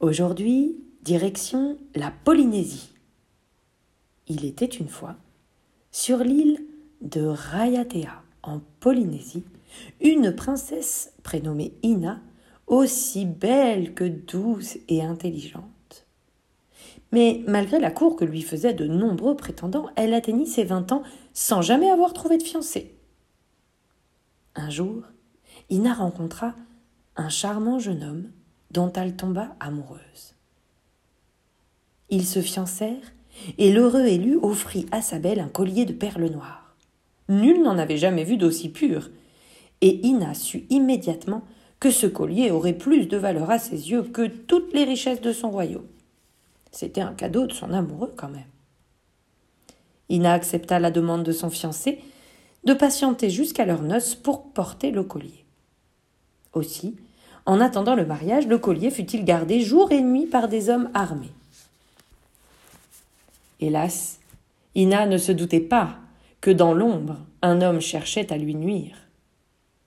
Aujourd'hui, direction la Polynésie. Il était une fois, sur l'île de Raiatea, en Polynésie, une princesse prénommée Ina, aussi belle que douce et intelligente. Mais malgré la cour que lui faisaient de nombreux prétendants, elle atteignit ses vingt ans sans jamais avoir trouvé de fiancé. Un jour, Ina rencontra un charmant jeune homme dont elle tomba amoureuse. Ils se fiancèrent et l'heureux élu offrit à sa belle un collier de perles noires. Nul n'en avait jamais vu d'aussi pur, et Ina sut immédiatement que ce collier aurait plus de valeur à ses yeux que toutes les richesses de son royaume. C'était un cadeau de son amoureux quand même. Ina accepta la demande de son fiancé de patienter jusqu'à leur noces pour porter le collier. Aussi, en attendant le mariage, le collier fut-il gardé jour et nuit par des hommes armés. Hélas, Ina ne se doutait pas que dans l'ombre, un homme cherchait à lui nuire.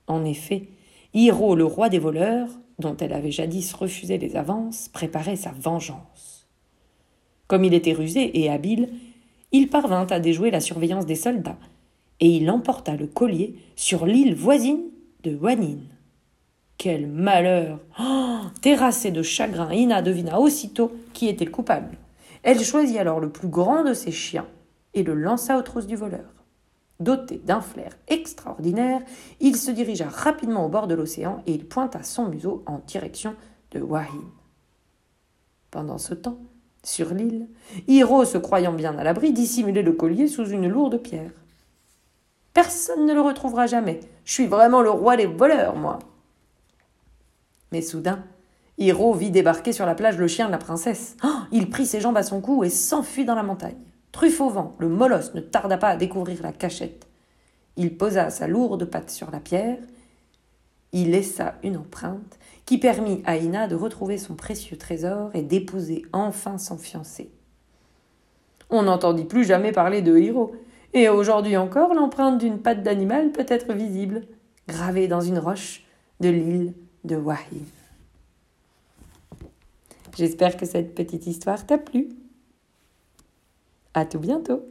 En effet, Hiro, le roi des voleurs, dont elle avait jadis refusé les avances, préparait sa vengeance. Comme il était rusé et habile, il parvint à déjouer la surveillance des soldats, et il emporta le collier sur l'île voisine de Wanin. Quel malheur oh Terrassée de chagrin, Ina devina aussitôt qui était le coupable. Elle choisit alors le plus grand de ses chiens et le lança aux trousses du voleur. Doté d'un flair extraordinaire, il se dirigea rapidement au bord de l'océan et il pointa son museau en direction de Wahin. Pendant ce temps, sur l'île, Hiro, se croyant bien à l'abri, dissimulait le collier sous une lourde pierre. Personne ne le retrouvera jamais. Je suis vraiment le roi des voleurs, moi. Mais soudain, Hiro vit débarquer sur la plage le chien de la princesse. Oh, il prit ses jambes à son cou et s'enfuit dans la montagne. Truffe au vent, le molosse ne tarda pas à découvrir la cachette. Il posa sa lourde patte sur la pierre, il laissa une empreinte qui permit à Ina de retrouver son précieux trésor et d'épouser enfin son fiancé. On n'entendit plus jamais parler de Hiro, et aujourd'hui encore l'empreinte d'une patte d'animal peut être visible, gravée dans une roche de l'île de. J'espère que cette petite histoire t'a plu. À tout bientôt.